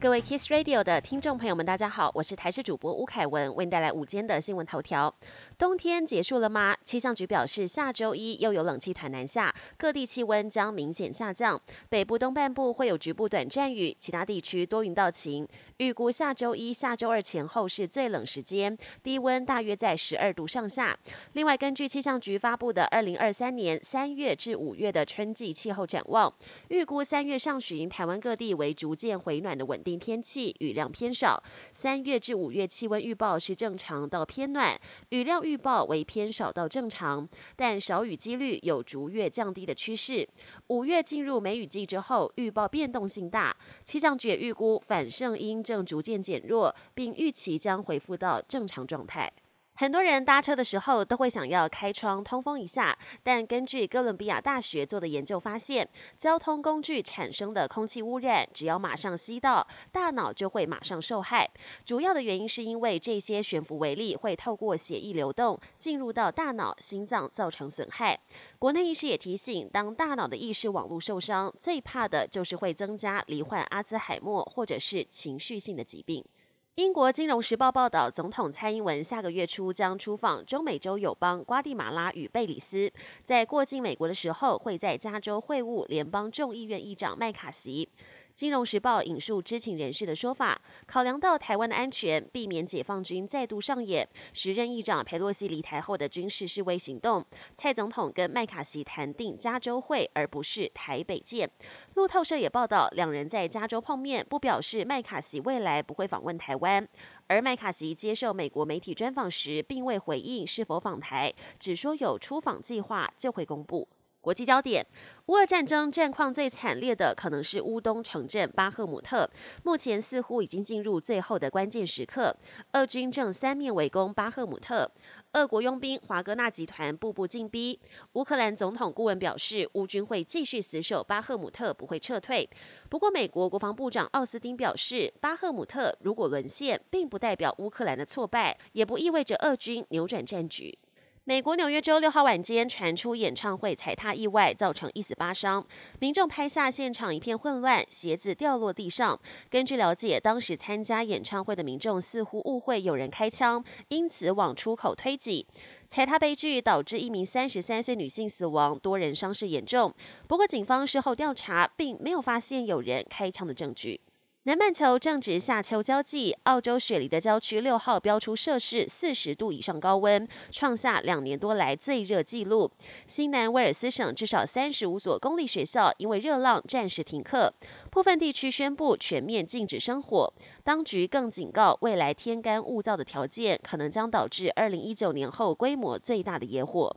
各位 Kiss Radio 的听众朋友们，大家好，我是台视主播吴凯文，为您带来午间的新闻头条。冬天结束了吗？气象局表示，下周一又有冷气团南下，各地气温将明显下降。北部东半部会有局部短暂雨，其他地区多云到晴。预估下周一下周二前后是最冷时间，低温大约在十二度上下。另外，根据气象局发布的二零二三年三月至五月的春季气候展望，预估三月上旬台湾各地为逐渐回暖的稳定。天气雨量偏少，三月至五月气温预报是正常到偏暖，雨量预报为偏少到正常，但少雨几率有逐月降低的趋势。五月进入梅雨季之后，预报变动性大，气象局也预估反盛音正逐渐减弱，并预期将恢复到正常状态。很多人搭车的时候都会想要开窗通风一下，但根据哥伦比亚大学做的研究发现，交通工具产生的空气污染，只要马上吸到，大脑就会马上受害。主要的原因是因为这些悬浮微粒会透过血液流动进入到大脑、心脏，造成损害。国内医师也提醒，当大脑的意识网络受伤，最怕的就是会增加罹患阿兹海默或者是情绪性的疾病。英国金融时报报道，总统蔡英文下个月初将出访中美洲友邦瓜地马拉与贝里斯，在过境美国的时候，会在加州会晤联邦众议院议长麦卡锡。金融时报引述知情人士的说法，考量到台湾的安全，避免解放军再度上演时任议长佩洛西离台后的军事示威行动，蔡总统跟麦卡锡谈定加州会，而不是台北见。路透社也报道，两人在加州碰面，不表示麦卡锡未来不会访问台湾。而麦卡锡接受美国媒体专访时，并未回应是否访台，只说有出访计划就会公布。国际焦点：乌俄战争战况最惨烈的可能是乌东城镇巴赫姆特，目前似乎已经进入最后的关键时刻。俄军正三面围攻巴赫姆特，俄国佣兵华格纳集团步步进逼。乌克兰总统顾问表示，乌军会继续死守巴赫姆特，不会撤退。不过，美国国防部长奥斯汀表示，巴赫姆特如果沦陷，并不代表乌克兰的挫败，也不意味着俄军扭转战局。美国纽约州六号晚间传出演唱会踩踏意外，造成一死八伤。民众拍下现场一片混乱，鞋子掉落地上。根据了解，当时参加演唱会的民众似乎误会有人开枪，因此往出口推挤。踩踏悲剧导致一名三十三岁女性死亡，多人伤势严重。不过，警方事后调查，并没有发现有人开枪的证据。南半球正值夏秋交际，澳洲雪梨的郊区六号标出摄氏四十度以上高温，创下两年多来最热纪录。新南威尔斯省至少三十五所公立学校因为热浪暂时停课，部分地区宣布全面禁止生火。当局更警告，未来天干物燥的条件可能将导致二零一九年后规模最大的野火。